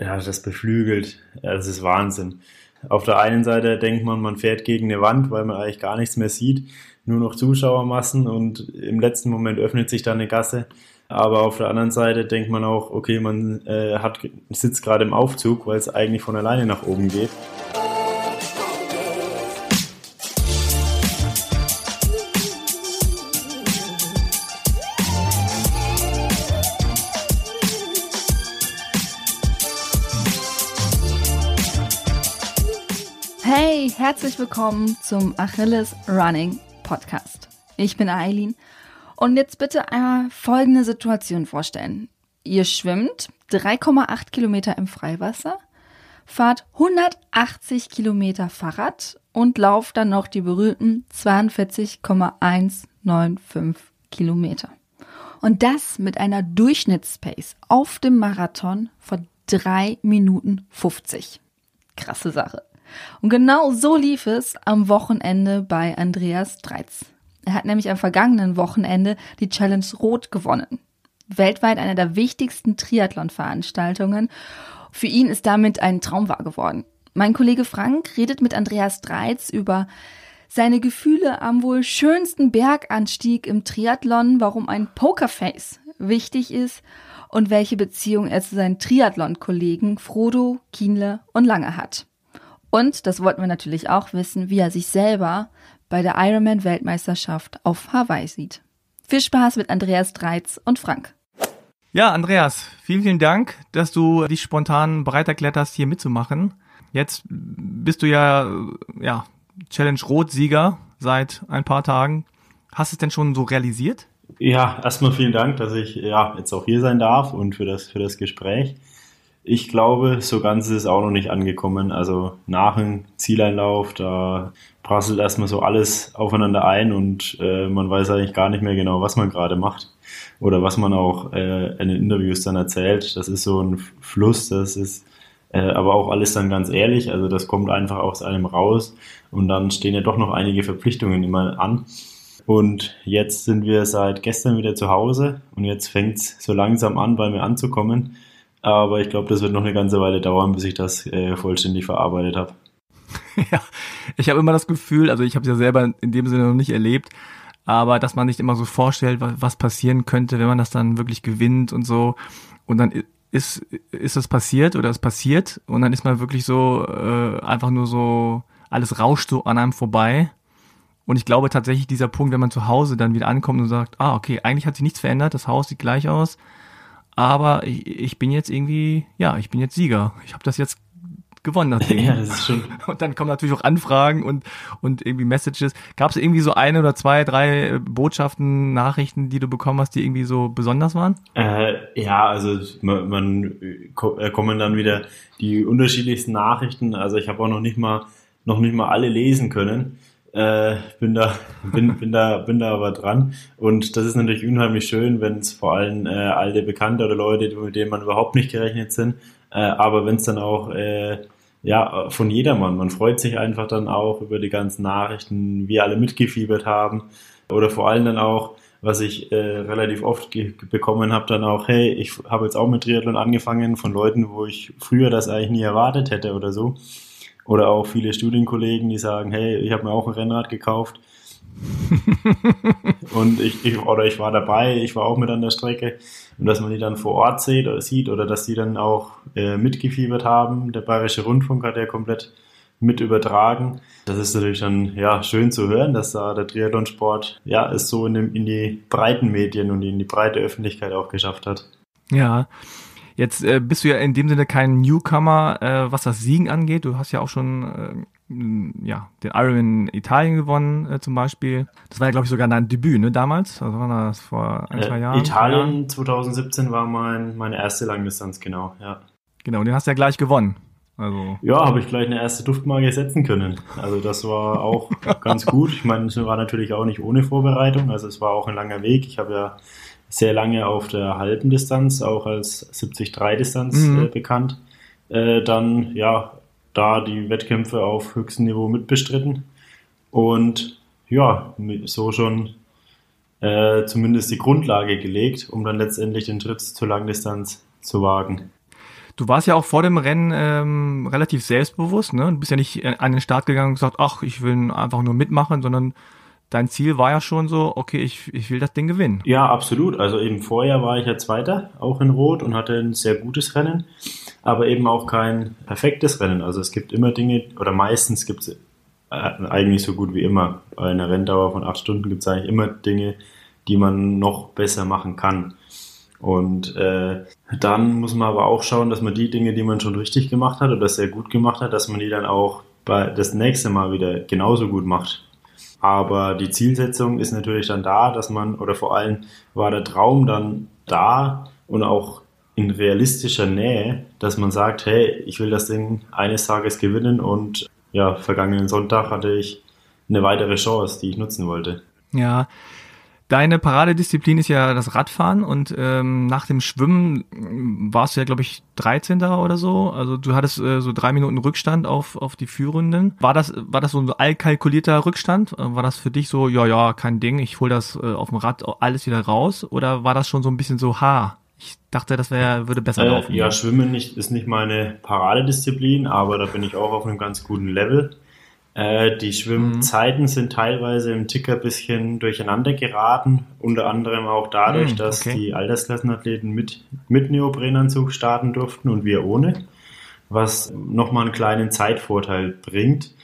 ja, das beflügelt. Das ist Wahnsinn. Auf der einen Seite denkt man, man fährt gegen eine Wand, weil man eigentlich gar nichts mehr sieht, nur noch Zuschauermassen und im letzten Moment öffnet sich da eine Gasse. Aber auf der anderen Seite denkt man auch, okay, man äh, hat, sitzt gerade im Aufzug, weil es eigentlich von alleine nach oben geht. Herzlich willkommen zum Achilles Running Podcast. Ich bin Eileen und jetzt bitte einmal folgende Situation vorstellen. Ihr schwimmt 3,8 Kilometer im Freiwasser, fahrt 180 Kilometer Fahrrad und lauft dann noch die berühmten 42,195 Kilometer. Und das mit einer Durchschnittspace auf dem Marathon von 3 Minuten 50. Krasse Sache. Und genau so lief es am Wochenende bei Andreas Dreiz. Er hat nämlich am vergangenen Wochenende die Challenge Rot gewonnen. Weltweit eine der wichtigsten Triathlon-Veranstaltungen. Für ihn ist damit ein Traum wahr geworden. Mein Kollege Frank redet mit Andreas Dreiz über seine Gefühle am wohl schönsten Berganstieg im Triathlon, warum ein Pokerface wichtig ist und welche Beziehung er zu seinen Triathlon-Kollegen Frodo, Kienle und Lange hat. Und, das wollten wir natürlich auch wissen, wie er sich selber bei der Ironman-Weltmeisterschaft auf Hawaii sieht. Viel Spaß mit Andreas Dreiz und Frank. Ja, Andreas, vielen, vielen Dank, dass du dich spontan bereit erklärt hast, hier mitzumachen. Jetzt bist du ja, ja, Challenge Rot-Sieger seit ein paar Tagen. Hast du es denn schon so realisiert? Ja, erstmal vielen Dank, dass ich ja jetzt auch hier sein darf und für das, für das Gespräch. Ich glaube, so ganz ist es auch noch nicht angekommen. Also nach dem Zieleinlauf, da prasselt erstmal so alles aufeinander ein und äh, man weiß eigentlich gar nicht mehr genau, was man gerade macht oder was man auch äh, in den Interviews dann erzählt. Das ist so ein Fluss, das ist äh, aber auch alles dann ganz ehrlich. Also das kommt einfach aus einem raus und dann stehen ja doch noch einige Verpflichtungen immer an. Und jetzt sind wir seit gestern wieder zu Hause und jetzt fängt es so langsam an, bei mir anzukommen. Aber ich glaube, das wird noch eine ganze Weile dauern, bis ich das äh, vollständig verarbeitet habe. ja, ich habe immer das Gefühl, also ich habe es ja selber in dem Sinne noch nicht erlebt, aber dass man sich immer so vorstellt, was passieren könnte, wenn man das dann wirklich gewinnt und so. Und dann ist, ist es passiert oder es passiert und dann ist man wirklich so äh, einfach nur so, alles rauscht so an einem vorbei. Und ich glaube tatsächlich dieser Punkt, wenn man zu Hause dann wieder ankommt und sagt, ah, okay, eigentlich hat sich nichts verändert, das Haus sieht gleich aus aber ich, ich bin jetzt irgendwie, ja, ich bin jetzt Sieger. Ich habe das jetzt gewonnen das Ding. Ja, das ist schon. Und dann kommen natürlich auch Anfragen und, und irgendwie Messages. Gab es irgendwie so eine oder zwei, drei Botschaften, Nachrichten, die du bekommen hast, die irgendwie so besonders waren? Äh, ja, also man, man äh, kommen dann wieder die unterschiedlichsten Nachrichten. Also ich habe auch noch nicht mal noch nicht mal alle lesen können. Äh, bin da, bin, bin da, bin da aber dran. Und das ist natürlich unheimlich schön, wenn es vor allem äh, alte Bekannte oder Leute, mit denen man überhaupt nicht gerechnet sind, äh, aber wenn es dann auch äh, ja von jedermann, man freut sich einfach dann auch über die ganzen Nachrichten, wie alle mitgefiebert haben oder vor allem dann auch was ich äh, relativ oft bekommen habe, dann auch, hey, ich habe jetzt auch mit Triathlon angefangen von Leuten, wo ich früher das eigentlich nie erwartet hätte oder so. Oder auch viele Studienkollegen, die sagen, hey, ich habe mir auch ein Rennrad gekauft. und ich, ich, oder ich war dabei, ich war auch mit an der Strecke. Und dass man die dann vor Ort sieht oder sieht oder dass die dann auch äh, mitgefiebert haben. Der Bayerische Rundfunk hat ja komplett mit übertragen. Das ist natürlich dann ja schön zu hören, dass da der Triathlonsport ja es so in, dem, in die breiten Medien und in die breite Öffentlichkeit auch geschafft hat. Ja, Jetzt äh, bist du ja in dem Sinne kein Newcomer, äh, was das Siegen angeht. Du hast ja auch schon äh, ja, den Ironman Italien gewonnen äh, zum Beispiel. Das war ja, glaube ich, sogar dein Debüt, ne, damals? Also war das vor ein, zwei äh, Jahren? Italien 2017 war mein, meine erste Langdistanz, genau, ja. Genau, und den hast du ja gleich gewonnen. Also, ja, habe ich gleich eine erste Duftmarke setzen können. Also das war auch ganz gut. Ich meine, es war natürlich auch nicht ohne Vorbereitung. Also es war auch ein langer Weg. Ich habe ja sehr lange auf der halben Distanz, auch als 70-3-Distanz mhm. äh, bekannt. Äh, dann, ja, da die Wettkämpfe auf höchstem Niveau mitbestritten. Und ja, so schon äh, zumindest die Grundlage gelegt, um dann letztendlich den Schritt zur Langdistanz zu wagen. Du warst ja auch vor dem Rennen ähm, relativ selbstbewusst, ne? Du bist ja nicht an den Start gegangen und gesagt, ach, ich will einfach nur mitmachen, sondern dein Ziel war ja schon so, okay, ich, ich will das Ding gewinnen. Ja, absolut. Also eben vorher war ich ja Zweiter, auch in Rot und hatte ein sehr gutes Rennen, aber eben auch kein perfektes Rennen. Also es gibt immer Dinge, oder meistens gibt es äh, eigentlich so gut wie immer. Bei einer Renndauer von acht Stunden gibt es eigentlich immer Dinge, die man noch besser machen kann. Und äh, dann muss man aber auch schauen, dass man die Dinge, die man schon richtig gemacht hat oder sehr gut gemacht hat, dass man die dann auch bei das nächste Mal wieder genauso gut macht. Aber die Zielsetzung ist natürlich dann da, dass man, oder vor allem war der Traum dann da und auch in realistischer Nähe, dass man sagt, hey, ich will das Ding eines Tages gewinnen und ja, vergangenen Sonntag hatte ich eine weitere Chance, die ich nutzen wollte. Ja, Deine Paradedisziplin ist ja das Radfahren und ähm, nach dem Schwimmen warst du ja, glaube ich, 13. oder so. Also du hattest äh, so drei Minuten Rückstand auf, auf die Führenden. War das, war das so ein allkalkulierter Rückstand? Äh, war das für dich so, ja, ja, kein Ding, ich hol das äh, auf dem Rad alles wieder raus? Oder war das schon so ein bisschen so, ha, ich dachte, das wäre, würde besser äh, laufen? Ja, Schwimmen nicht, ist nicht meine Paradedisziplin, aber da bin ich auch auf einem ganz guten Level. Äh, die Schwimmzeiten mhm. sind teilweise im Ticker ein bisschen durcheinander geraten, unter anderem auch dadurch, mhm, dass die Altersklassenathleten mit, mit Neoprenanzug starten durften und wir ohne, was nochmal einen kleinen Zeitvorteil bringt.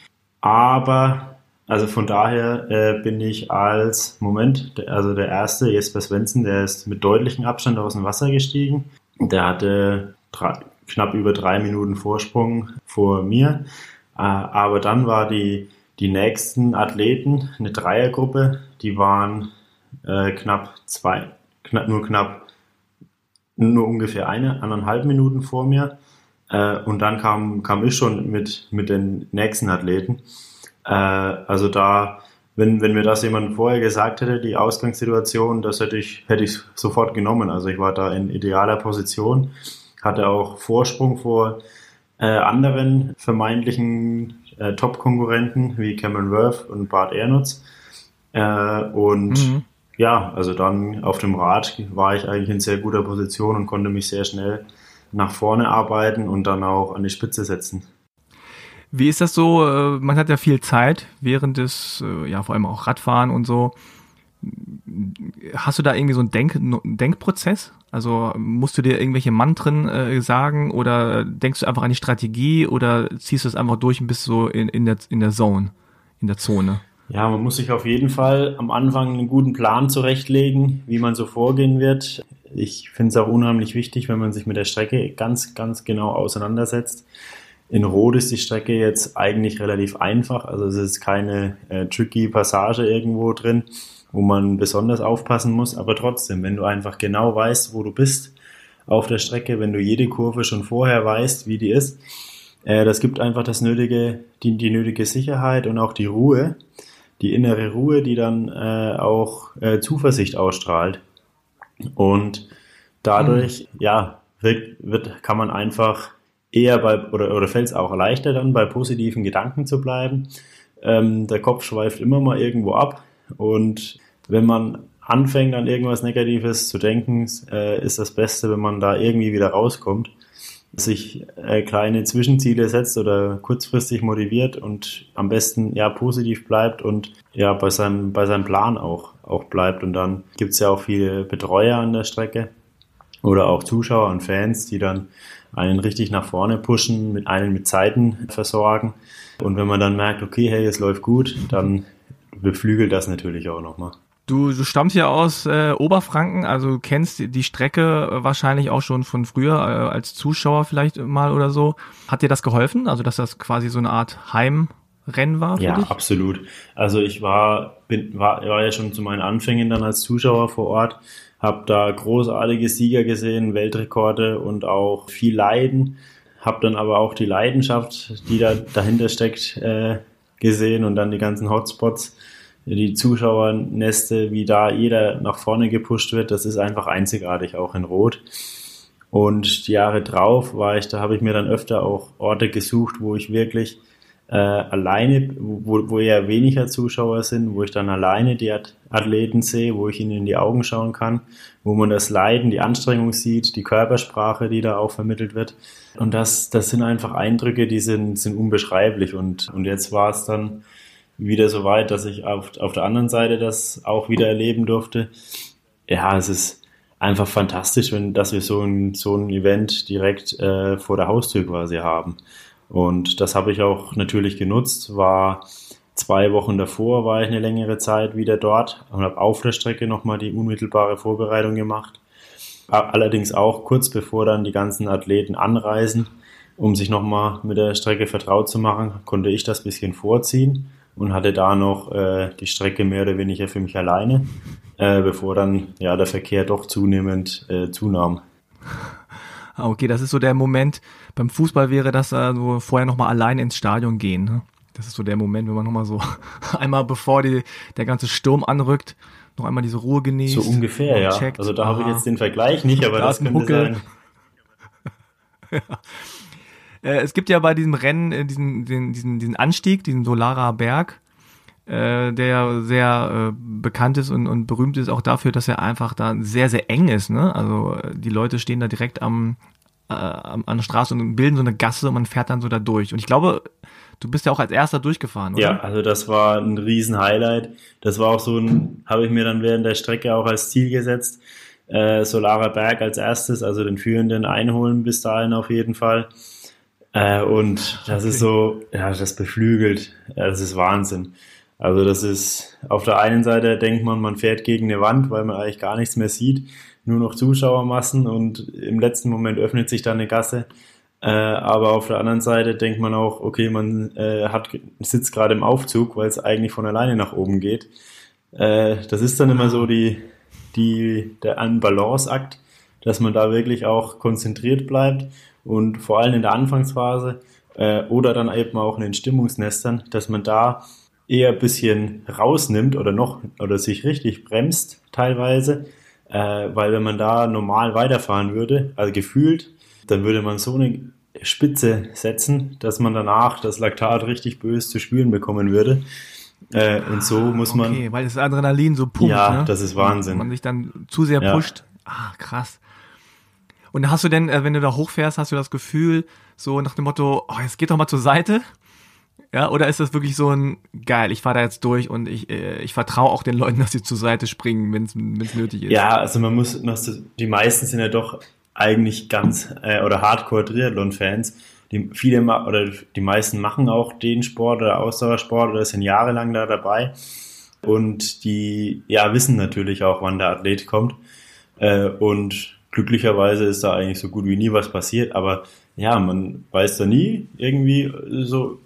Aber, also von daher äh, bin ich als Moment, also der erste, Jesper Svensson, der ist mit deutlichem Abstand aus dem Wasser gestiegen. Der hatte drei, knapp über drei Minuten Vorsprung vor mir. Äh, aber dann war die, die nächsten Athleten, eine Dreiergruppe, die waren äh, knapp zwei, knapp, nur knapp, nur ungefähr eine, anderthalb Minuten vor mir. Äh, und dann kam, kam ich schon mit, mit den nächsten Athleten. Äh, also da, wenn, wenn mir das jemand vorher gesagt hätte, die Ausgangssituation, das hätte ich, hätte ich sofort genommen. Also ich war da in idealer Position, hatte auch Vorsprung vor äh, anderen vermeintlichen äh, Top-Konkurrenten wie Cameron Worth und Bart Ernutz. Äh, und mhm. ja, also dann auf dem Rad war ich eigentlich in sehr guter Position und konnte mich sehr schnell nach vorne arbeiten und dann auch an die Spitze setzen. Wie ist das so? Äh, man hat ja viel Zeit während des, äh, ja, vor allem auch Radfahren und so. Hast du da irgendwie so einen Denk Denkprozess? Also musst du dir irgendwelche Mantren äh, sagen oder denkst du einfach an die Strategie oder ziehst du es einfach durch und bist so in, in, der, in der Zone, in der Zone? Ja, man muss sich auf jeden Fall am Anfang einen guten Plan zurechtlegen, wie man so vorgehen wird. Ich finde es auch unheimlich wichtig, wenn man sich mit der Strecke ganz, ganz genau auseinandersetzt. In Rot ist die Strecke jetzt eigentlich relativ einfach, also es ist keine äh, tricky Passage irgendwo drin wo man besonders aufpassen muss. Aber trotzdem, wenn du einfach genau weißt, wo du bist auf der Strecke, wenn du jede Kurve schon vorher weißt, wie die ist, äh, das gibt einfach das nötige, die, die nötige Sicherheit und auch die Ruhe, die innere Ruhe, die dann äh, auch äh, Zuversicht ausstrahlt. Und dadurch, mhm. ja, wird, wird, kann man einfach eher bei, oder, oder fällt es auch leichter dann, bei positiven Gedanken zu bleiben. Ähm, der Kopf schweift immer mal irgendwo ab und wenn man anfängt an irgendwas Negatives zu denken, äh, ist das Beste, wenn man da irgendwie wieder rauskommt, sich äh, kleine Zwischenziele setzt oder kurzfristig motiviert und am besten ja positiv bleibt und ja bei seinem, bei seinem Plan auch, auch bleibt. Und dann gibt es ja auch viele Betreuer an der Strecke oder auch Zuschauer und Fans, die dann einen richtig nach vorne pushen, mit einen mit Zeiten versorgen. Und wenn man dann merkt, okay, hey, es läuft gut, dann beflügelt das natürlich auch nochmal. Du, du stammst ja aus äh, Oberfranken, also kennst die Strecke wahrscheinlich auch schon von früher äh, als Zuschauer vielleicht mal oder so. Hat dir das geholfen? Also dass das quasi so eine Art Heimrennen war? Für ja, dich? absolut. Also ich war, bin, war, war ja schon zu meinen Anfängen dann als Zuschauer vor Ort, habe da großartige Sieger gesehen, Weltrekorde und auch viel Leiden. Habe dann aber auch die Leidenschaft, die da dahinter steckt, äh, gesehen und dann die ganzen Hotspots, die Zuschauerneste, wie da jeder nach vorne gepusht wird, das ist einfach einzigartig, auch in Rot. Und die Jahre drauf war ich, da habe ich mir dann öfter auch Orte gesucht, wo ich wirklich äh, alleine, wo, wo eher weniger Zuschauer sind, wo ich dann alleine die Athleten sehe, wo ich ihnen in die Augen schauen kann, wo man das Leiden, die Anstrengung sieht, die Körpersprache, die da auch vermittelt wird. Und das, das sind einfach Eindrücke, die sind, sind unbeschreiblich. Und, und jetzt war es dann wieder so weit, dass ich auf, auf der anderen Seite das auch wieder erleben durfte. Ja, es ist einfach fantastisch, wenn, dass wir so ein, so ein Event direkt äh, vor der Haustür quasi haben. Und das habe ich auch natürlich genutzt, war zwei Wochen davor, war ich eine längere Zeit wieder dort und habe auf der Strecke nochmal die unmittelbare Vorbereitung gemacht. Allerdings auch kurz bevor dann die ganzen Athleten anreisen, um sich nochmal mit der Strecke vertraut zu machen, konnte ich das bisschen vorziehen und hatte da noch äh, die Strecke mehr oder weniger für mich alleine, äh, bevor dann ja der Verkehr doch zunehmend äh, zunahm. Ah, okay, das ist so der Moment. Beim Fußball wäre das also vorher nochmal allein ins Stadion gehen. Ne? Das ist so der Moment, wenn man nochmal so einmal bevor die, der ganze Sturm anrückt, noch einmal diese Ruhe genießt. So ungefähr, ja. Checkt. Also da habe ich jetzt den Vergleich nicht, aber das könnte Huckel. sein. ja. Äh, es gibt ja bei diesem Rennen äh, diesen, den, diesen, diesen Anstieg, diesen Solara Berg, äh, der sehr äh, bekannt ist und, und berühmt ist auch dafür, dass er einfach da sehr, sehr eng ist. Ne? Also äh, die Leute stehen da direkt am, äh, an der Straße und bilden so eine Gasse und man fährt dann so da durch. Und ich glaube, du bist ja auch als erster durchgefahren, oder? Ja, also das war ein Riesen-Highlight. Das war auch so ein, habe ich mir dann während der Strecke auch als Ziel gesetzt. Äh, Solara Berg als erstes, also den Führenden einholen bis dahin auf jeden Fall. Äh, und das okay. ist so, ja, das beflügelt. Das ist Wahnsinn. Also das ist, auf der einen Seite denkt man, man fährt gegen eine Wand, weil man eigentlich gar nichts mehr sieht, nur noch Zuschauermassen und im letzten Moment öffnet sich dann eine Gasse. Äh, aber auf der anderen Seite denkt man auch, okay, man äh, hat, sitzt gerade im Aufzug, weil es eigentlich von alleine nach oben geht. Äh, das ist dann immer so die, die, der Balanceakt, dass man da wirklich auch konzentriert bleibt und vor allem in der Anfangsphase äh, oder dann eben auch in den Stimmungsnestern, dass man da eher ein bisschen rausnimmt oder noch oder sich richtig bremst teilweise, äh, weil wenn man da normal weiterfahren würde, also gefühlt, dann würde man so eine Spitze setzen, dass man danach das Laktat richtig böse zu spüren bekommen würde. Äh, und so muss man. Okay, weil das Adrenalin so pumpt. Ja, ne? das ist Wahnsinn. Und man sich dann zu sehr ja. pusht. Ah, krass. Und hast du denn, äh, wenn du da hochfährst, hast du das Gefühl, so nach dem Motto, oh, jetzt geht doch mal zur Seite? Ja, oder ist das wirklich so ein geil, ich fahre da jetzt durch und ich, äh, ich vertraue auch den Leuten, dass sie zur Seite springen, wenn es nötig ist? Ja, also man muss, die meisten sind ja doch eigentlich ganz äh, oder Hardcore Triathlon-Fans. Die viele oder die meisten machen auch den Sport oder Ausdauersport oder sind jahrelang da dabei und die ja wissen natürlich auch, wann der Athlet kommt äh, und glücklicherweise ist da eigentlich so gut wie nie was passiert, aber ja, man weiß da nie irgendwie so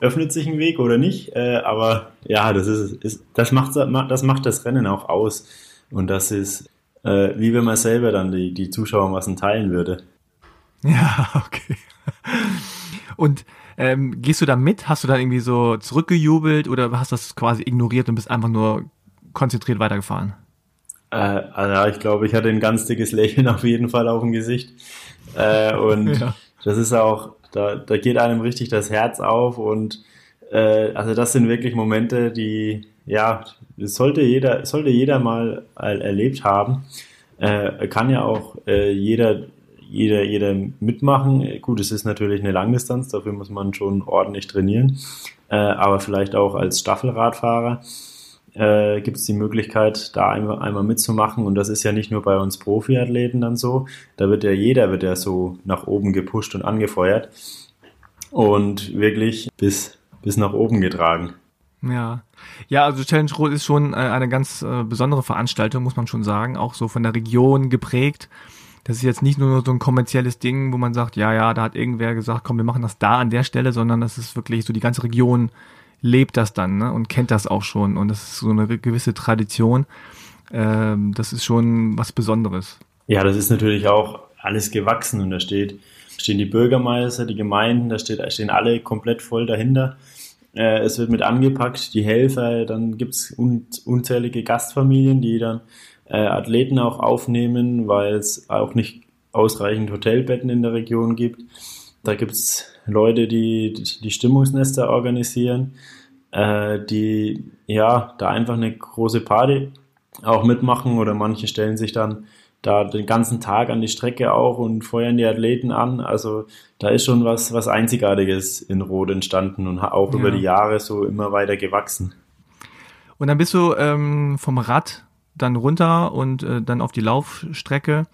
öffnet sich ein Weg oder nicht, äh, aber ja, das ist, ist das macht das macht das Rennen auch aus und das ist äh, wie wenn man selber dann die die Zuschauermassen teilen würde. Ja, okay. Und ähm, gehst du da mit? Hast du dann irgendwie so zurückgejubelt oder hast das quasi ignoriert und bist einfach nur konzentriert weitergefahren? Äh, also ich glaube, ich hatte ein ganz dickes Lächeln auf jeden Fall auf dem Gesicht. Äh, und ja. das ist auch, da, da geht einem richtig das Herz auf und äh, also das sind wirklich Momente, die, ja, das sollte jeder, sollte jeder mal erlebt haben. Äh, kann ja auch äh, jeder, jeder, jeder mitmachen. Gut, es ist natürlich eine Langdistanz, dafür muss man schon ordentlich trainieren. Äh, aber vielleicht auch als Staffelradfahrer äh, gibt es die Möglichkeit, da einmal, einmal mitzumachen. Und das ist ja nicht nur bei uns Profiathleten dann so. Da wird ja jeder wird ja so nach oben gepusht und angefeuert und wirklich bis, bis nach oben getragen. Ja. Ja, also Challenge Rot ist schon äh, eine ganz äh, besondere Veranstaltung, muss man schon sagen, auch so von der Region geprägt. Das ist jetzt nicht nur so ein kommerzielles Ding, wo man sagt, ja, ja, da hat irgendwer gesagt, komm, wir machen das da an der Stelle, sondern das ist wirklich so die ganze Region lebt das dann ne? und kennt das auch schon. Und das ist so eine gewisse Tradition. Ähm, das ist schon was Besonderes. Ja, das ist natürlich auch alles gewachsen und da steht, stehen die Bürgermeister, die Gemeinden, da steht, stehen alle komplett voll dahinter. Äh, es wird mit angepackt, die Helfer, dann gibt's un, unzählige Gastfamilien, die dann äh, Athleten auch aufnehmen, weil es auch nicht ausreichend Hotelbetten in der Region gibt. Da gibt's Leute, die die Stimmungsnester organisieren, äh, die ja da einfach eine große Party auch mitmachen oder manche stellen sich dann da den ganzen Tag an die Strecke auch und feuern die Athleten an. Also da ist schon was, was Einzigartiges in Rot entstanden und auch ja. über die Jahre so immer weiter gewachsen. Und dann bist du ähm, vom Rad dann runter und äh, dann auf die Laufstrecke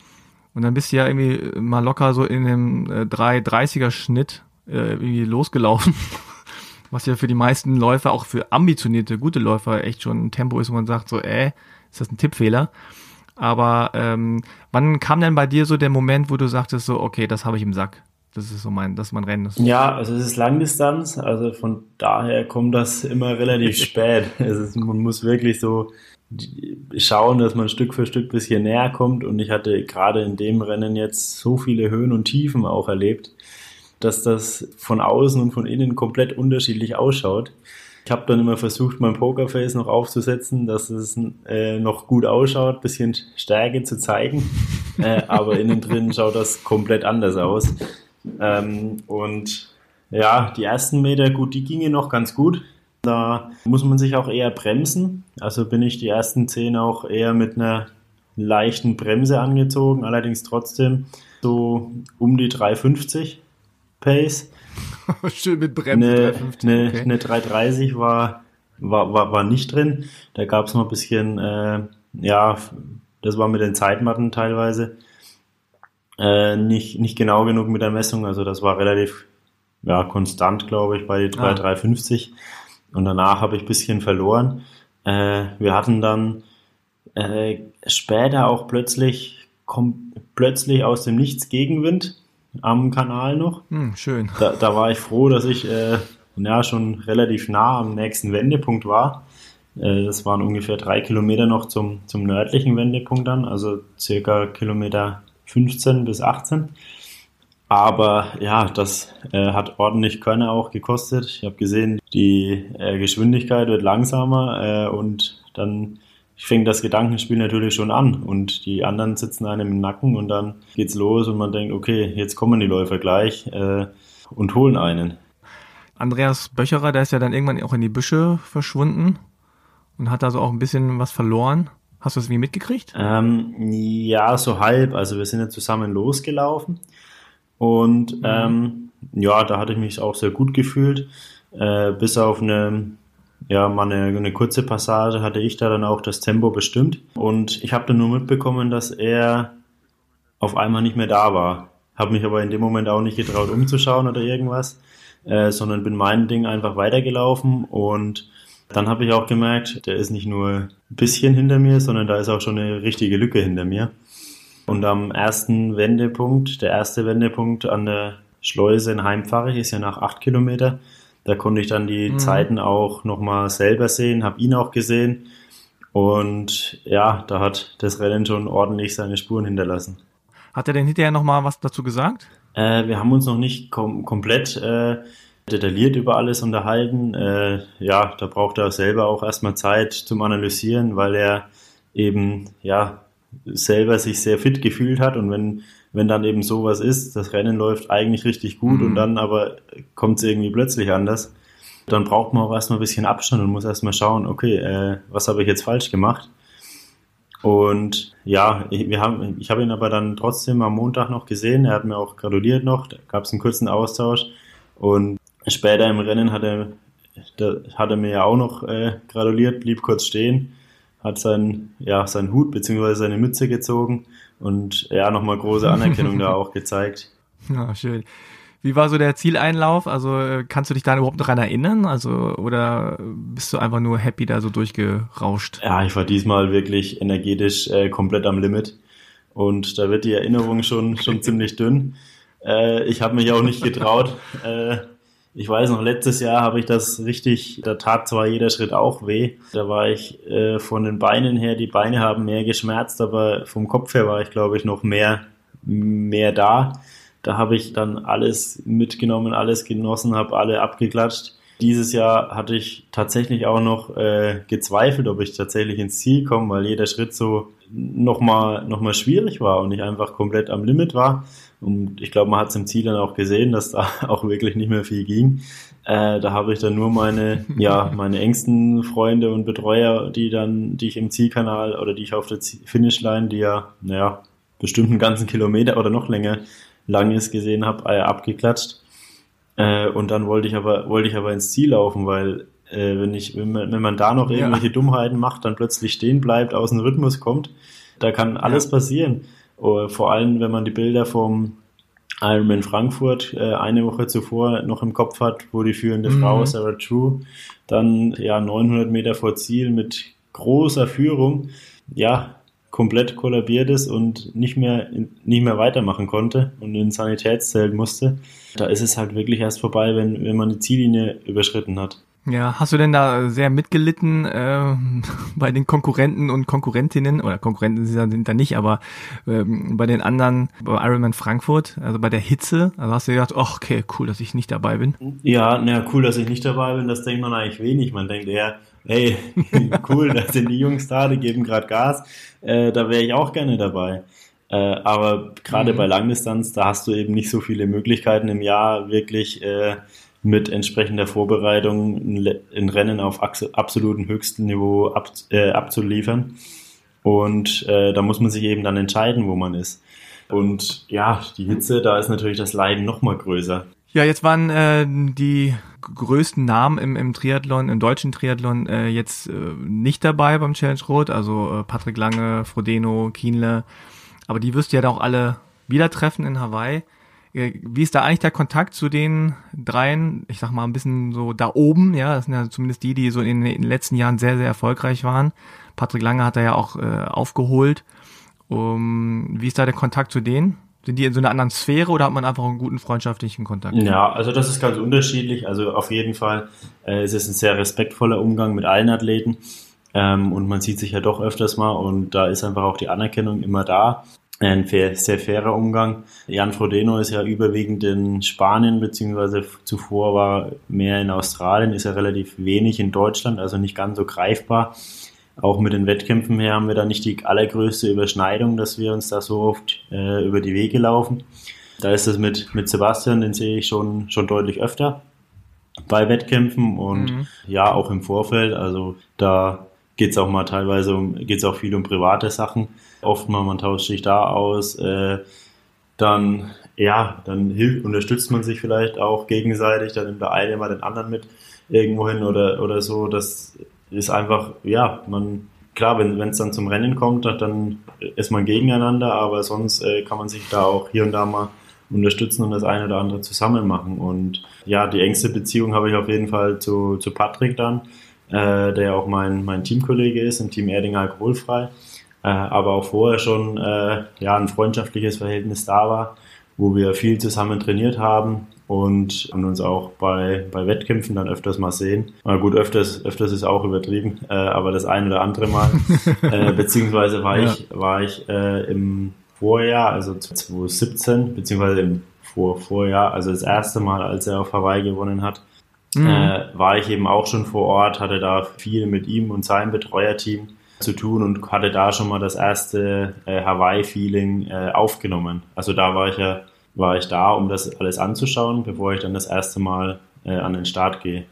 und dann bist du ja irgendwie mal locker so in dem äh, 330er Schnitt äh, irgendwie losgelaufen. Was ja für die meisten Läufer, auch für ambitionierte, gute Läufer echt schon ein Tempo ist, wo man sagt so, äh, ist das ein Tippfehler? Aber ähm, wann kam denn bei dir so der Moment, wo du sagtest so, okay, das habe ich im Sack? Das ist so mein, das ist mein Rennen. Ja, also es ist Langdistanz, also von daher kommt das immer relativ spät. Ist, man muss wirklich so schauen, dass man Stück für Stück bis hier näher kommt und ich hatte gerade in dem Rennen jetzt so viele Höhen und Tiefen auch erlebt, dass das von außen und von innen komplett unterschiedlich ausschaut. Ich habe dann immer versucht, mein Pokerface noch aufzusetzen, dass es äh, noch gut ausschaut, bisschen Stärke zu zeigen. äh, aber innen drin schaut das komplett anders aus. Ähm, und ja, die ersten Meter, gut, die gingen noch ganz gut. Da muss man sich auch eher bremsen. Also bin ich die ersten zehn auch eher mit einer leichten Bremse angezogen, allerdings trotzdem so um die 350 Pace. Schön mit Bremse. Eine, 350, eine, okay. eine 330 war, war, war, war nicht drin. Da gab es noch ein bisschen, äh, ja, das war mit den Zeitmatten teilweise äh, nicht, nicht genau genug mit der Messung. Also das war relativ ja, konstant, glaube ich, bei die 3, ah. 350. Und danach habe ich ein bisschen verloren. Äh, wir hatten dann äh, später auch plötzlich, kommt plötzlich aus dem Nichts Gegenwind am Kanal noch. Hm, schön. Da, da war ich froh, dass ich äh, ja, schon relativ nah am nächsten Wendepunkt war. Äh, das waren ungefähr drei Kilometer noch zum, zum nördlichen Wendepunkt dann, also circa Kilometer 15 bis 18. Aber ja, das äh, hat ordentlich Körner auch gekostet. Ich habe gesehen, die äh, Geschwindigkeit wird langsamer äh, und dann fängt das Gedankenspiel natürlich schon an und die anderen sitzen einem im Nacken und dann geht's los und man denkt, okay, jetzt kommen die Läufer gleich äh, und holen einen. Andreas Böcherer, der ist ja dann irgendwann auch in die Büsche verschwunden und hat also auch ein bisschen was verloren. Hast du das wie mitgekriegt? Ähm, ja, so halb. Also wir sind ja zusammen losgelaufen und mhm. ähm, ja, da hatte ich mich auch sehr gut gefühlt. Äh, bis auf eine ja, mal eine, eine, kurze Passage hatte ich da dann auch das Tempo bestimmt. Und ich habe dann nur mitbekommen, dass er auf einmal nicht mehr da war. Habe mich aber in dem Moment auch nicht getraut, umzuschauen oder irgendwas, äh, sondern bin mein Ding einfach weitergelaufen. Und dann habe ich auch gemerkt, der ist nicht nur ein bisschen hinter mir, sondern da ist auch schon eine richtige Lücke hinter mir. Und am ersten Wendepunkt, der erste Wendepunkt an der Schleuse in Heimpfarre, ist ja nach acht Kilometer, da konnte ich dann die mhm. Zeiten auch nochmal selber sehen, habe ihn auch gesehen. Und ja, da hat das Rennen schon ordentlich seine Spuren hinterlassen. Hat er denn hinterher nochmal was dazu gesagt? Äh, wir haben uns noch nicht kom komplett äh, detailliert über alles unterhalten. Äh, ja, da braucht er selber auch erstmal Zeit zum Analysieren, weil er eben ja selber sich sehr fit gefühlt hat und wenn wenn dann eben sowas ist, das Rennen läuft eigentlich richtig gut mhm. und dann aber kommt es irgendwie plötzlich anders, dann braucht man auch erstmal ein bisschen Abstand und muss erstmal schauen, okay, äh, was habe ich jetzt falsch gemacht? Und ja, ich, wir haben, ich habe ihn aber dann trotzdem am Montag noch gesehen. Er hat mir auch gratuliert noch. Da gab es einen kurzen Austausch. Und später im Rennen hat er, da, hat er mir ja auch noch äh, gratuliert, blieb kurz stehen, hat seinen, ja, seinen Hut bzw. seine Mütze gezogen und ja, nochmal große Anerkennung da auch gezeigt. Ja, schön. Wie war so der Zieleinlauf? Also äh, kannst du dich da überhaupt noch daran erinnern? Also oder bist du einfach nur happy da so durchgerauscht? Ja, ich war diesmal wirklich energetisch äh, komplett am Limit und da wird die Erinnerung schon schon ziemlich dünn. Äh, ich habe mich auch nicht getraut. Äh, ich weiß noch, letztes Jahr habe ich das richtig, da tat zwar jeder Schritt auch weh. Da war ich äh, von den Beinen her, die Beine haben mehr geschmerzt, aber vom Kopf her war ich, glaube ich, noch mehr, mehr da. Da habe ich dann alles mitgenommen, alles genossen, habe alle abgeklatscht. Dieses Jahr hatte ich tatsächlich auch noch äh, gezweifelt, ob ich tatsächlich ins Ziel komme, weil jeder Schritt so nochmal noch mal schwierig war und ich einfach komplett am Limit war. Und ich glaube, man hat es im Ziel dann auch gesehen, dass da auch wirklich nicht mehr viel ging. Äh, da habe ich dann nur meine, ja, meine engsten Freunde und Betreuer, die dann, die ich im Zielkanal oder die ich auf der Finishline, die ja, naja, bestimmt einen ganzen Kilometer oder noch länger lang ist, gesehen habe, äh, abgeklatscht. Äh, und dann wollte ich aber, wollte ich aber ins Ziel laufen, weil äh, wenn ich, wenn man, wenn man da noch irgendwelche ja. Dummheiten macht, dann plötzlich stehen bleibt, aus dem Rhythmus kommt, da kann alles ja. passieren. Oh, vor allem, wenn man die Bilder vom Ironman Frankfurt äh, eine Woche zuvor noch im Kopf hat, wo die führende mhm. Frau Sarah True dann ja 900 Meter vor Ziel mit großer Führung ja komplett kollabiert ist und nicht mehr nicht mehr weitermachen konnte und in Sanitätszelt musste. Da ist es halt wirklich erst vorbei, wenn wenn man die Ziellinie überschritten hat. Ja, hast du denn da sehr mitgelitten äh, bei den Konkurrenten und Konkurrentinnen oder Konkurrenten sind da nicht, aber ähm, bei den anderen bei Ironman Frankfurt, also bei der Hitze, also hast du gedacht, oh, okay, cool, dass ich nicht dabei bin? Ja, na cool, dass ich nicht dabei bin, das denkt man eigentlich wenig. Man denkt eher, hey, cool, da sind die Jungs da, die geben gerade Gas, äh, da wäre ich auch gerne dabei. Äh, aber gerade mhm. bei Langdistanz, da hast du eben nicht so viele Möglichkeiten im Jahr wirklich äh, mit entsprechender Vorbereitung ein Rennen auf absoluten höchsten Niveau ab, äh, abzuliefern. Und äh, da muss man sich eben dann entscheiden, wo man ist. Und ja, die Hitze, da ist natürlich das Leiden noch mal größer. Ja, jetzt waren äh, die größten Namen im, im Triathlon, im deutschen Triathlon äh, jetzt äh, nicht dabei beim Challenge Rot, also äh, Patrick Lange, Frodeno, Kienle, aber die wirst du ja dann auch alle wieder treffen in Hawaii. Wie ist da eigentlich der Kontakt zu den dreien? Ich sag mal ein bisschen so da oben, ja, das sind ja zumindest die, die so in den letzten Jahren sehr, sehr erfolgreich waren. Patrick Lange hat er ja auch äh, aufgeholt. Um, wie ist da der Kontakt zu denen? Sind die in so einer anderen Sphäre oder hat man einfach einen guten freundschaftlichen Kontakt? Ja, also das ist ganz unterschiedlich. Also auf jeden Fall äh, ist es ein sehr respektvoller Umgang mit allen Athleten. Ähm, und man sieht sich ja doch öfters mal und da ist einfach auch die Anerkennung immer da ein sehr fairer Umgang. Jan Frodeno ist ja überwiegend in Spanien, beziehungsweise zuvor war mehr in Australien, ist ja relativ wenig in Deutschland, also nicht ganz so greifbar. Auch mit den Wettkämpfen her haben wir da nicht die allergrößte Überschneidung, dass wir uns da so oft äh, über die Wege laufen. Da ist es mit, mit Sebastian, den sehe ich schon, schon deutlich öfter bei Wettkämpfen und mhm. ja, auch im Vorfeld. Also da geht es auch mal teilweise um, geht es auch viel um private Sachen. Oft mal, man tauscht sich da aus, äh, dann, ja, dann hilft, unterstützt man sich vielleicht auch gegenseitig, dann nimmt der eine mal den anderen mit irgendwo hin oder, oder so. Das ist einfach, ja, man, klar, wenn es dann zum Rennen kommt, dann ist man gegeneinander, aber sonst äh, kann man sich da auch hier und da mal unterstützen und das eine oder andere zusammen machen. Und ja, die engste Beziehung habe ich auf jeden Fall zu, zu Patrick dann äh, der auch mein, mein Teamkollege ist im Team Erdinger Alkoholfrei, äh, aber auch vorher schon äh, ja, ein freundschaftliches Verhältnis da war, wo wir viel zusammen trainiert haben und, uns auch bei, bei Wettkämpfen dann öfters mal sehen. Na gut, öfters, öfters ist auch übertrieben, äh, aber das ein oder andere Mal. äh, beziehungsweise war ja. ich, war ich äh, im Vorjahr, also 2017, beziehungsweise im Vor Vorjahr, also das erste Mal, als er auf Hawaii gewonnen hat, mhm. äh, war ich eben auch schon vor Ort, hatte da viel mit ihm und seinem Betreuerteam zu tun und hatte da schon mal das erste äh, Hawaii-Feeling äh, aufgenommen. Also da war ich ja, war ich da, um das alles anzuschauen, bevor ich dann das erste Mal äh, an den Start gehe.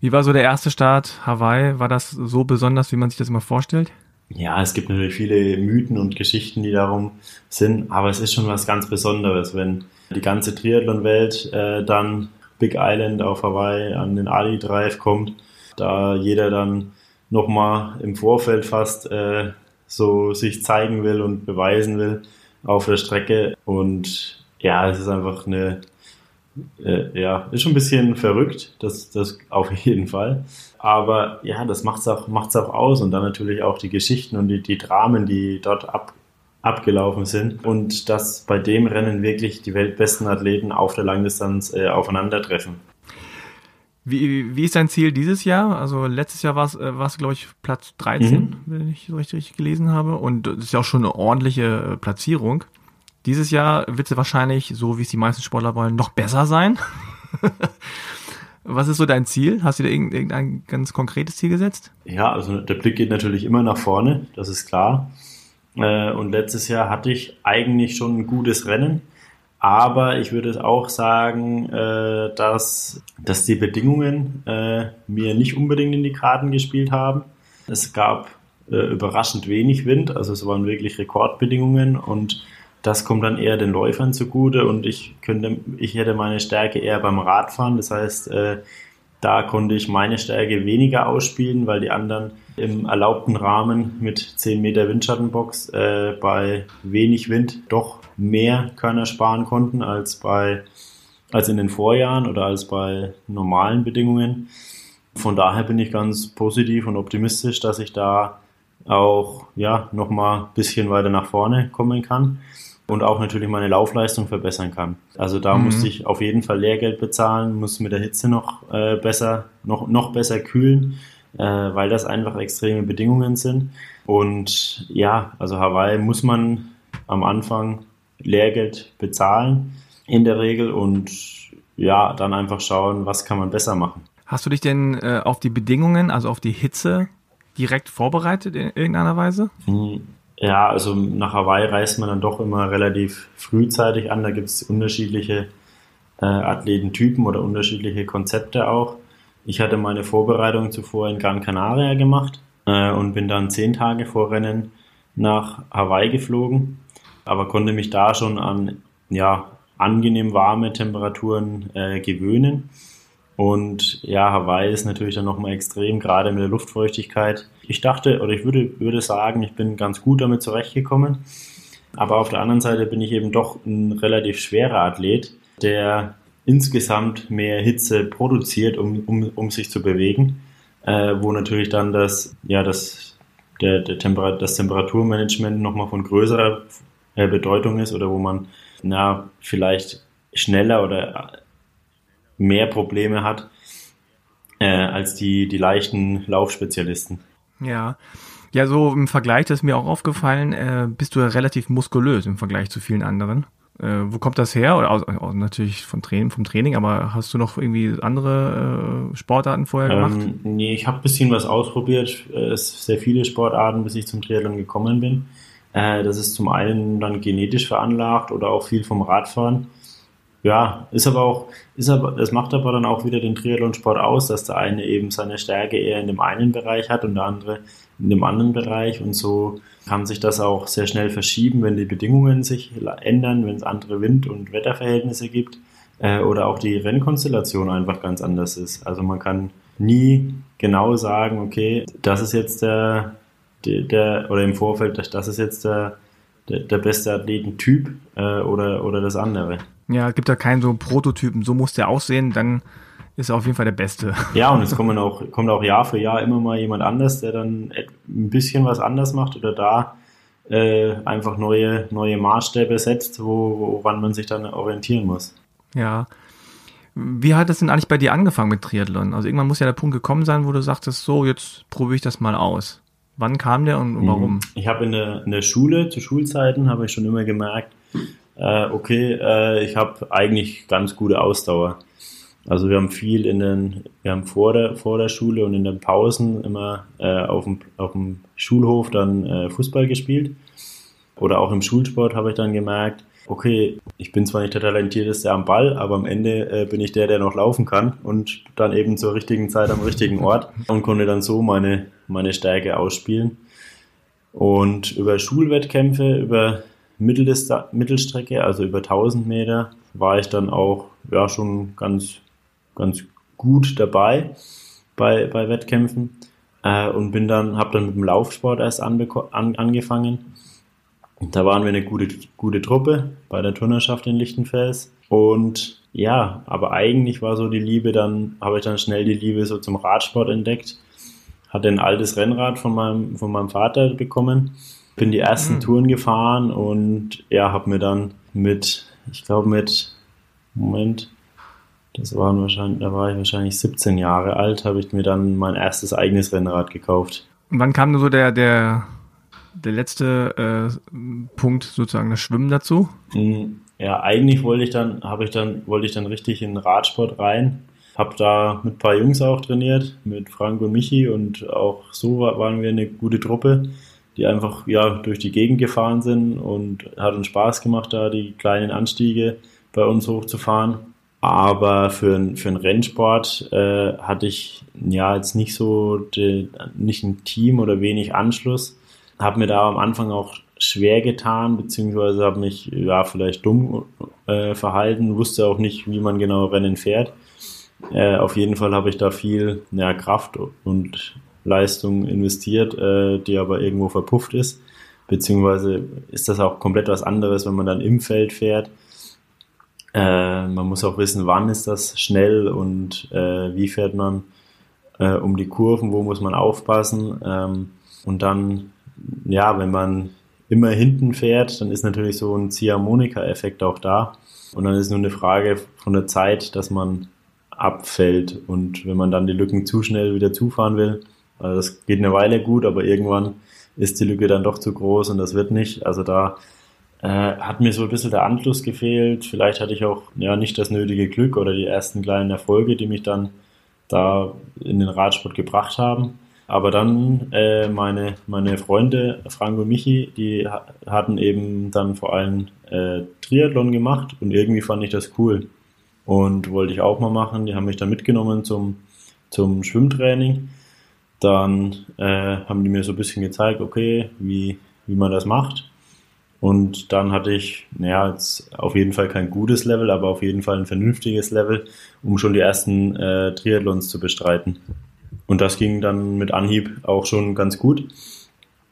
Wie war so der erste Start Hawaii? War das so besonders, wie man sich das immer vorstellt? Ja, es gibt natürlich viele Mythen und Geschichten, die darum sind, aber es ist schon was ganz Besonderes, wenn die ganze Triathlon-Welt äh, dann Big Island auf Hawaii an den Ali Drive kommt, da jeder dann nochmal im Vorfeld fast äh, so sich zeigen will und beweisen will auf der Strecke. Und ja, es ist einfach eine, äh, ja, ist schon ein bisschen verrückt, das, das auf jeden Fall. Aber ja, das macht's auch, macht's auch aus und dann natürlich auch die Geschichten und die, die Dramen, die dort ab, abgelaufen sind und dass bei dem Rennen wirklich die weltbesten Athleten auf der Langdistanz äh, aufeinandertreffen. Wie, wie ist dein Ziel dieses Jahr? Also letztes Jahr war es, äh, glaube ich, Platz 13, mhm. wenn ich so richtig, richtig gelesen habe. Und das ist ja auch schon eine ordentliche äh, Platzierung. Dieses Jahr wird sie wahrscheinlich, so wie es die meisten Sportler wollen, noch besser sein. Was ist so dein Ziel? Hast du dir irgendein ganz konkretes Ziel gesetzt? Ja, also der Blick geht natürlich immer nach vorne, das ist klar. Äh, und letztes Jahr hatte ich eigentlich schon ein gutes Rennen, Aber ich würde auch sagen, äh, dass, dass die Bedingungen äh, mir nicht unbedingt in die Karten gespielt haben. Es gab äh, überraschend wenig Wind, also es waren wirklich Rekordbedingungen und das kommt dann eher den Läufern zugute und ich könnte, ich hätte meine Stärke eher beim Radfahren. Das heißt, äh, da konnte ich meine Stärke weniger ausspielen, weil die anderen im erlaubten Rahmen mit 10 Meter Windschattenbox äh, bei wenig Wind doch mehr Körner sparen konnten als bei als in den Vorjahren oder als bei normalen Bedingungen. Von daher bin ich ganz positiv und optimistisch, dass ich da auch ja noch mal ein bisschen weiter nach vorne kommen kann und auch natürlich meine Laufleistung verbessern kann. Also da mhm. musste ich auf jeden Fall Lehrgeld bezahlen, muss mit der Hitze noch äh, besser, noch, noch besser kühlen, äh, weil das einfach extreme Bedingungen sind. Und ja, also Hawaii muss man am Anfang Lehrgeld bezahlen in der Regel und ja, dann einfach schauen, was kann man besser machen. Hast du dich denn äh, auf die Bedingungen, also auf die Hitze direkt vorbereitet in irgendeiner Weise? Hm, ja, also nach Hawaii reist man dann doch immer relativ frühzeitig an. Da gibt es unterschiedliche äh, Athletentypen oder unterschiedliche Konzepte auch. Ich hatte meine Vorbereitung zuvor in Gran Canaria gemacht äh, und bin dann zehn Tage vor Rennen nach Hawaii geflogen, aber konnte mich da schon an ja, angenehm warme Temperaturen äh, gewöhnen. Und ja, Hawaii ist natürlich dann nochmal extrem, gerade mit der Luftfeuchtigkeit. Ich dachte, oder ich würde, würde sagen, ich bin ganz gut damit zurechtgekommen. Aber auf der anderen Seite bin ich eben doch ein relativ schwerer Athlet, der insgesamt mehr Hitze produziert, um, um, um sich zu bewegen, äh, wo natürlich dann das, ja, das, der, der Temper das Temperaturmanagement nochmal von größerer Bedeutung ist oder wo man na, vielleicht schneller oder mehr Probleme hat äh, als die, die leichten Laufspezialisten. Ja. Ja, so im Vergleich, das ist mir auch aufgefallen, äh, bist du ja relativ muskulös im Vergleich zu vielen anderen. Äh, wo kommt das her? Oder aus, aus, natürlich von Training, vom Training, aber hast du noch irgendwie andere äh, Sportarten vorher gemacht? Ähm, nee, ich habe ein bisschen was ausprobiert, äh, sehr viele Sportarten, bis ich zum Triathlon gekommen bin. Äh, das ist zum einen dann genetisch veranlagt oder auch viel vom Radfahren. Ja, ist aber auch, ist aber, das macht aber dann auch wieder den Triathlonsport aus, dass der eine eben seine Stärke eher in dem einen Bereich hat und der andere in dem anderen Bereich und so kann sich das auch sehr schnell verschieben, wenn die Bedingungen sich ändern, wenn es andere Wind- und Wetterverhältnisse gibt äh, oder auch die Rennkonstellation einfach ganz anders ist. Also man kann nie genau sagen, okay, das ist jetzt der, der, der oder im Vorfeld, das ist jetzt der, der, der beste Athletentyp äh, oder, oder das andere. Ja, gibt da keinen so Prototypen, so muss der aussehen, dann ist er auf jeden Fall der Beste. Ja, und es kommen auch, kommt auch Jahr für Jahr immer mal jemand anders, der dann ein bisschen was anders macht oder da äh, einfach neue, neue Maßstäbe setzt, wo, woran man sich dann orientieren muss. Ja. Wie hat es denn eigentlich bei dir angefangen mit Triathlon? Also irgendwann muss ja der Punkt gekommen sein, wo du sagtest, so, jetzt probiere ich das mal aus. Wann kam der und warum? Ich habe in der, in der Schule, zu Schulzeiten, habe ich schon immer gemerkt, äh, okay, äh, ich habe eigentlich ganz gute Ausdauer. Also wir haben viel in den, wir haben vor der, vor der Schule und in den Pausen immer äh, auf, dem, auf dem Schulhof dann äh, Fußball gespielt. Oder auch im Schulsport habe ich dann gemerkt, okay, ich bin zwar nicht der Talentierteste am Ball, aber am Ende äh, bin ich der, der noch laufen kann und dann eben zur richtigen Zeit am richtigen Ort und konnte dann so meine, meine Stärke ausspielen. Und über Schulwettkämpfe, über Mittelstrecke, also über 1000 Meter, war ich dann auch ja, schon ganz, ganz gut dabei bei, bei Wettkämpfen äh, und bin dann, habe dann mit dem Laufsport erst an, an, angefangen. Da waren wir eine gute, gute Truppe bei der Turnerschaft in Lichtenfels. Und ja, aber eigentlich war so die Liebe, dann habe ich dann schnell die Liebe so zum Radsport entdeckt. Hatte ein altes Rennrad von meinem, von meinem Vater bekommen bin die ersten mhm. Touren gefahren und ja, habe mir dann mit, ich glaube mit, Moment, das waren wahrscheinlich, da war ich wahrscheinlich 17 Jahre alt, habe ich mir dann mein erstes eigenes Rennrad gekauft. Und wann kam so der, der, der letzte äh, Punkt, sozusagen das Schwimmen dazu? Hm, ja, eigentlich wollte ich dann, habe ich dann, wollte ich dann richtig in den Radsport rein. Hab da mit ein paar Jungs auch trainiert, mit Frank und Michi und auch so waren wir eine gute Truppe die einfach ja durch die Gegend gefahren sind und hat uns Spaß gemacht, da die kleinen Anstiege bei uns hochzufahren. Aber für, für einen Rennsport äh, hatte ich ja jetzt nicht so die, nicht ein Team oder wenig Anschluss. Habe mir da am Anfang auch schwer getan, beziehungsweise habe mich ja vielleicht dumm äh, verhalten, wusste auch nicht, wie man genau Rennen fährt. Äh, auf jeden Fall habe ich da viel ja, Kraft und Leistung investiert, äh, die aber irgendwo verpufft ist. Beziehungsweise ist das auch komplett was anderes, wenn man dann im Feld fährt. Äh, man muss auch wissen, wann ist das schnell und äh, wie fährt man äh, um die Kurven, wo muss man aufpassen. Ähm, und dann, ja, wenn man immer hinten fährt, dann ist natürlich so ein Ziehharmonika-Effekt auch da. Und dann ist nur eine Frage von der Zeit, dass man abfällt. Und wenn man dann die Lücken zu schnell wieder zufahren will, also das geht eine Weile gut, aber irgendwann ist die Lücke dann doch zu groß und das wird nicht. Also da äh, hat mir so ein bisschen der Anschluss gefehlt. Vielleicht hatte ich auch ja nicht das nötige Glück oder die ersten kleinen Erfolge, die mich dann da in den Radsport gebracht haben. Aber dann äh, meine, meine Freunde, Frank und Michi, die hatten eben dann vor allem äh, Triathlon gemacht und irgendwie fand ich das cool und wollte ich auch mal machen. Die haben mich dann mitgenommen zum, zum Schwimmtraining. Dann äh, haben die mir so ein bisschen gezeigt, okay, wie, wie man das macht. Und dann hatte ich, naja, jetzt auf jeden Fall kein gutes Level, aber auf jeden Fall ein vernünftiges Level, um schon die ersten äh, Triathlons zu bestreiten. Und das ging dann mit Anhieb auch schon ganz gut.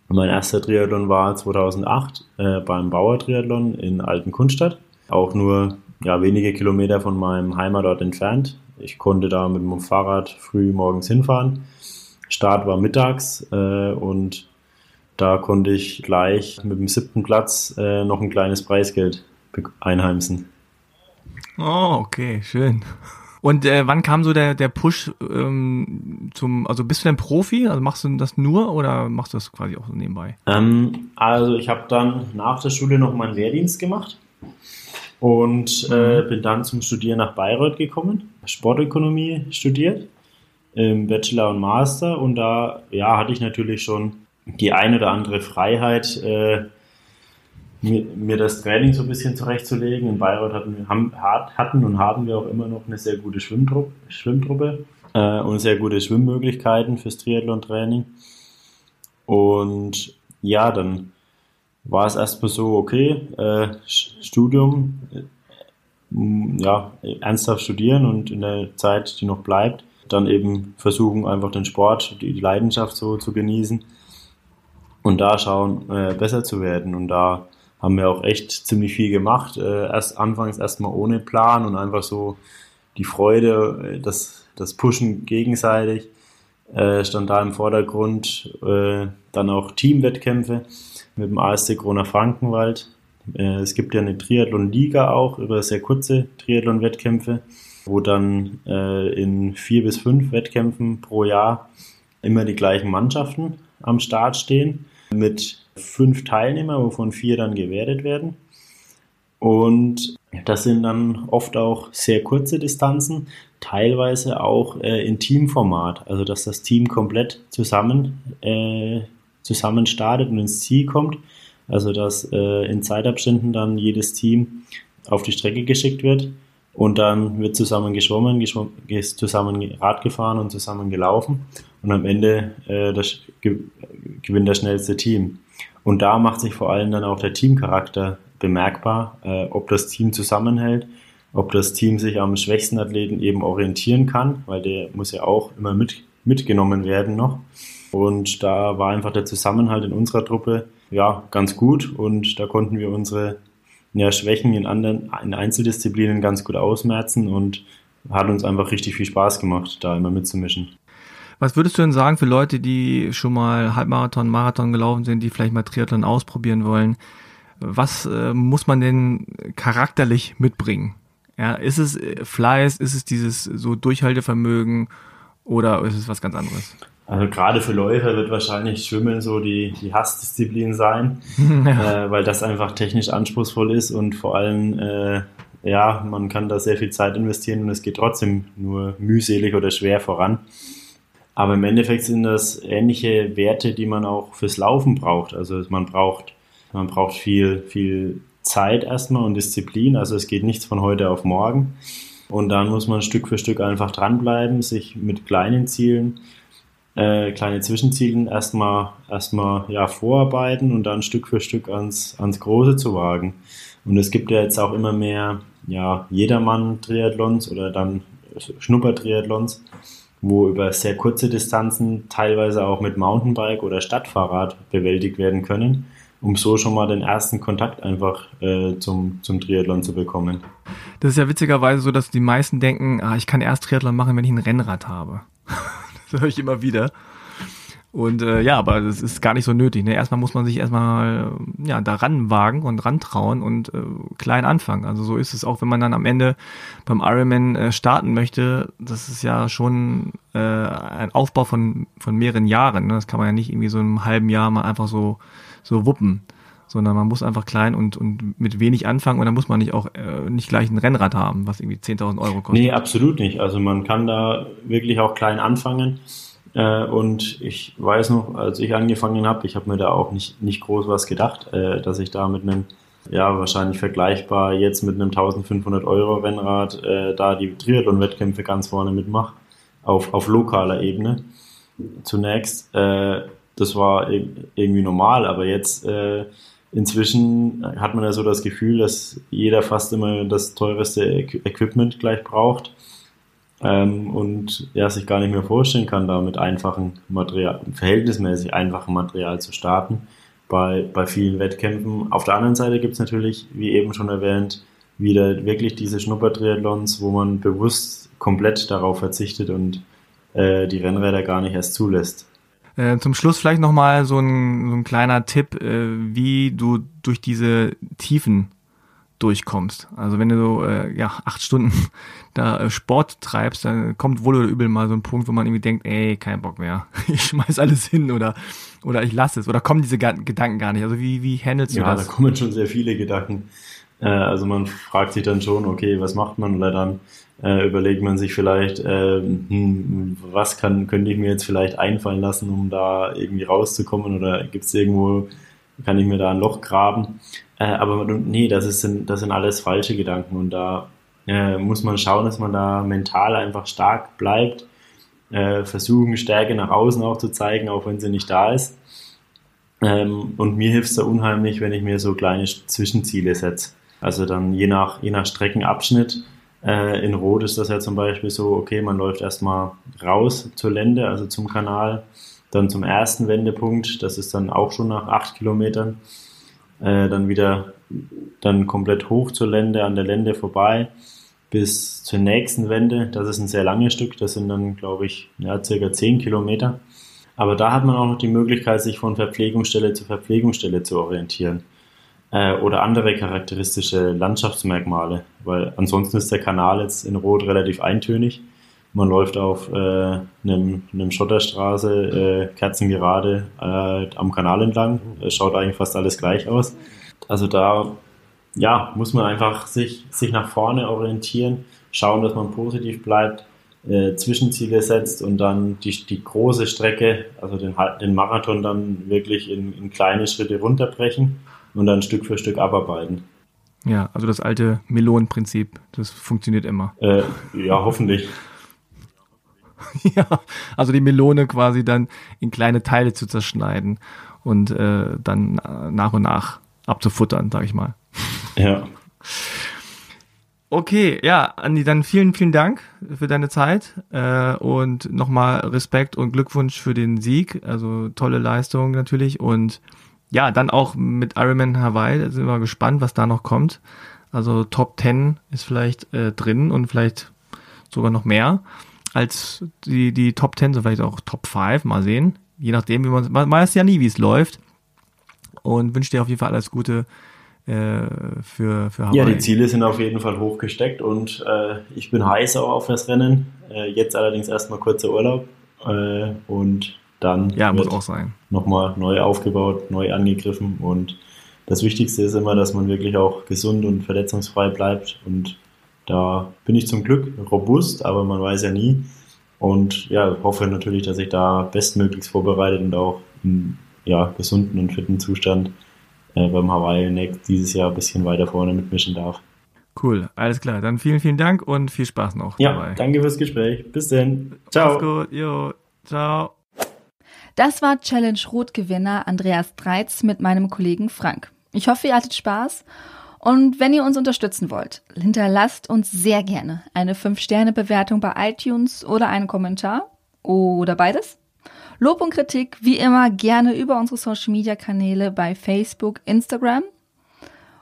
Mein erster Triathlon war 2008 äh, beim Bauer Triathlon in Altenkunstadt. Auch nur ja, wenige Kilometer von meinem Heimatort entfernt. Ich konnte da mit dem Fahrrad früh morgens hinfahren. Start war mittags äh, und da konnte ich gleich mit dem siebten Platz äh, noch ein kleines Preisgeld einheimsen. Oh, okay, schön. Und äh, wann kam so der, der Push ähm, zum, also bist du denn Profi? Also machst du das nur oder machst du das quasi auch so nebenbei? Ähm, also ich habe dann nach der Schule noch meinen Wehrdienst gemacht und äh, mhm. bin dann zum Studieren nach Bayreuth gekommen, Sportökonomie studiert, im Bachelor und Master und da ja, hatte ich natürlich schon die ein oder andere Freiheit, äh, mir, mir, das Training so ein bisschen zurechtzulegen. In Bayreuth hatten, haben, hatten und haben wir auch immer noch eine sehr gute Schwimmtruppe, Schwimmtruppe äh, und sehr gute Schwimmmöglichkeiten fürs Triathlon-Training. Und ja, dann war es erstmal so, okay, äh, Studium, äh, ja, ernsthaft studieren und in der Zeit, die noch bleibt, dann eben versuchen, einfach den Sport, die, die Leidenschaft so zu genießen und da schauen, äh, besser zu werden. Und da haben wir auch echt ziemlich viel gemacht. Äh, erst anfangs erstmal ohne Plan und einfach so die Freude, äh, das, das Pushen gegenseitig äh, stand da im Vordergrund. Äh, dann auch Teamwettkämpfe mit dem ASC Corona Frankenwald. Äh, es gibt ja eine Triathlon-Liga auch über sehr kurze Triathlon-Wettkämpfe, wo dann äh, in vier bis fünf Wettkämpfen pro Jahr immer die gleichen Mannschaften am Start stehen mit fünf Teilnehmern, wovon vier dann gewertet werden. Und das sind dann oft auch sehr kurze Distanzen, teilweise auch äh, in Teamformat, also dass das Team komplett zusammen äh, zusammen startet und ins Ziel kommt. Also dass äh, in Zeitabständen dann jedes Team auf die Strecke geschickt wird und dann wird zusammen geschwommen, geschwommen zusammen Rad gefahren und zusammen gelaufen und am Ende äh, das, gewinnt das schnellste Team. Und da macht sich vor allem dann auch der Teamcharakter bemerkbar, äh, ob das Team zusammenhält, ob das Team sich am schwächsten Athleten eben orientieren kann, weil der muss ja auch immer mit, mitgenommen werden noch. Und da war einfach der Zusammenhalt in unserer Truppe ja ganz gut und da konnten wir unsere ja, Schwächen in anderen in Einzeldisziplinen ganz gut ausmerzen und hat uns einfach richtig viel Spaß gemacht, da immer mitzumischen. Was würdest du denn sagen für Leute, die schon mal Halbmarathon, Marathon gelaufen sind, die vielleicht mal Triathlon ausprobieren wollen? Was äh, muss man denn charakterlich mitbringen? Ja, ist es äh, Fleiß, ist es dieses so Durchhaltevermögen oder ist es was ganz anderes? Also gerade für Läufer wird wahrscheinlich Schwimmen so die, die Hassdisziplin sein, ja. äh, weil das einfach technisch anspruchsvoll ist und vor allem, äh, ja, man kann da sehr viel Zeit investieren und es geht trotzdem nur mühselig oder schwer voran. Aber im Endeffekt sind das ähnliche Werte, die man auch fürs Laufen braucht. Also man braucht, man braucht viel, viel Zeit erstmal und Disziplin. Also es geht nichts von heute auf morgen. Und dann muss man Stück für Stück einfach dranbleiben, sich mit kleinen Zielen, äh, kleine Zwischenzielen erstmal erstmal ja vorarbeiten und dann Stück für Stück ans ans Große zu wagen. Und es gibt ja jetzt auch immer mehr ja Jedermann-Triathlons oder dann Schnupper-Triathlons, wo über sehr kurze Distanzen teilweise auch mit Mountainbike oder Stadtfahrrad bewältigt werden können um so schon mal den ersten Kontakt einfach äh, zum, zum Triathlon zu bekommen. Das ist ja witzigerweise so, dass die meisten denken, ah, ich kann erst Triathlon machen, wenn ich ein Rennrad habe. das höre ich immer wieder. Und äh, ja, aber das ist gar nicht so nötig. Ne? Erstmal muss man sich erstmal ja, daran wagen und rantrauen und äh, klein anfangen. Also so ist es auch, wenn man dann am Ende beim Ironman äh, starten möchte. Das ist ja schon äh, ein Aufbau von, von mehreren Jahren. Ne? Das kann man ja nicht irgendwie so in einem halben Jahr mal einfach so so wuppen, sondern man muss einfach klein und, und mit wenig anfangen und dann muss man nicht auch äh, nicht gleich ein Rennrad haben, was irgendwie 10.000 Euro kostet. Nee, absolut nicht. Also man kann da wirklich auch klein anfangen. Äh, und ich weiß noch, als ich angefangen habe, ich habe mir da auch nicht, nicht groß was gedacht, äh, dass ich da mit einem, ja, wahrscheinlich vergleichbar jetzt mit einem 1500 Euro Rennrad äh, da die Triathlon-Wettkämpfe ganz vorne mitmache, auf, auf lokaler Ebene. Zunächst, äh, das war irgendwie normal, aber jetzt äh, inzwischen hat man ja so das Gefühl, dass jeder fast immer das teureste Equipment gleich braucht ähm, und ja, sich gar nicht mehr vorstellen kann, da mit einfachem Material, verhältnismäßig einfachem Material zu starten bei, bei vielen Wettkämpfen. Auf der anderen Seite gibt es natürlich, wie eben schon erwähnt, wieder wirklich diese Schnuppertriathlons, wo man bewusst komplett darauf verzichtet und äh, die Rennräder gar nicht erst zulässt. Äh, zum Schluss vielleicht nochmal so ein, so ein kleiner Tipp, äh, wie du durch diese Tiefen durchkommst. Also wenn du so äh, ja, acht Stunden da äh, Sport treibst, dann kommt wohl oder übel mal so ein Punkt, wo man irgendwie denkt, ey, kein Bock mehr. Ich schmeiß alles hin oder, oder ich lasse es. Oder kommen diese Gedanken gar nicht. Also wie, wie handelst du ja, das? Ja, da kommen schon sehr viele Gedanken. Äh, also man fragt sich dann schon, okay, was macht man? Oder dann äh, überlegt man sich vielleicht, äh, hm, was kann, könnte ich mir jetzt vielleicht einfallen lassen, um da irgendwie rauszukommen oder gibt es irgendwo, kann ich mir da ein Loch graben? Äh, aber nee, das, ist, das sind alles falsche Gedanken und da äh, muss man schauen, dass man da mental einfach stark bleibt, äh, versuchen Stärke nach außen auch zu zeigen, auch wenn sie nicht da ist. Ähm, und mir hilft es da unheimlich, wenn ich mir so kleine Zwischenziele setze. Also dann je nach, je nach Streckenabschnitt äh, in Rot ist das ja zum Beispiel so, okay, man läuft erstmal raus zur Lände, also zum Kanal, dann zum ersten Wendepunkt, das ist dann auch schon nach acht Kilometern, äh, dann wieder dann komplett hoch zur Lände, an der Lände vorbei bis zur nächsten Wende. Das ist ein sehr langes Stück, das sind dann, glaube ich, ja, circa zehn Kilometer. Aber da hat man auch noch die Möglichkeit, sich von Verpflegungsstelle zu Verpflegungsstelle zu orientieren äh, oder andere charakteristische Landschaftsmerkmale, weil ansonsten ist der Kanal jetzt in Rot relativ eintönig. Man läuft auf äh, einem, einem Schotterstraße, äh, kerzengerade äh, am Kanal entlang. Es schaut eigentlich fast alles gleich aus. Also da ja, muss man einfach sich, sich nach vorne orientieren, schauen, dass man positiv bleibt, äh, Zwischenziele setzt und dann die, die große Strecke, also den, den Marathon dann wirklich in, in kleine Schritte runterbrechen und dann Stück für Stück abarbeiten. Ja, also das alte Melonenprinzip, das funktioniert immer. Äh, ja, hoffentlich. ja, also die Melone quasi dann in kleine Teile zu zerschneiden und äh, dann nach und nach abzufuttern, sag ich mal. Ja. Okay, ja, Andi, dann vielen, vielen Dank für deine Zeit äh, und nochmal Respekt und Glückwunsch für den Sieg. Also tolle Leistung natürlich und ja, dann auch mit Ironman Hawaii, da sind wir gespannt, was da noch kommt. Also Top 10 ist vielleicht äh, drin und vielleicht sogar noch mehr als die, die Top 10, so vielleicht auch Top 5, mal sehen. Je nachdem, wie man, man weiß ja nie, wie es läuft. Und wünsche dir auf jeden Fall alles Gute äh, für, für Hawaii. Ja, die Ziele sind auf jeden Fall hochgesteckt und äh, ich bin heiß auch auf das Rennen. Äh, jetzt allerdings erstmal kurzer Urlaub äh, und dann ja, muss auch sein. nochmal neu aufgebaut, neu angegriffen und das Wichtigste ist immer, dass man wirklich auch gesund und verletzungsfrei bleibt und da bin ich zum Glück robust, aber man weiß ja nie und ja, hoffe natürlich, dass ich da bestmöglichst vorbereitet und auch im ja, gesunden und fitten Zustand äh, beim Hawaii Neck dieses Jahr ein bisschen weiter vorne mitmischen darf. Cool, alles klar. Dann vielen, vielen Dank und viel Spaß noch ja, dabei. danke fürs Gespräch. Bis dann. Ciao. Mach's gut. Jo, ciao. Das war Challenge Rot-Gewinner Andreas Dreitz mit meinem Kollegen Frank. Ich hoffe, ihr hattet Spaß. Und wenn ihr uns unterstützen wollt, hinterlasst uns sehr gerne eine 5-Sterne-Bewertung bei iTunes oder einen Kommentar oder beides. Lob und Kritik wie immer gerne über unsere Social-Media-Kanäle bei Facebook, Instagram.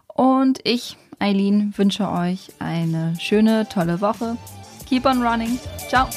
Und ich, Eileen, wünsche euch eine schöne, tolle Woche. Keep on running. Ciao.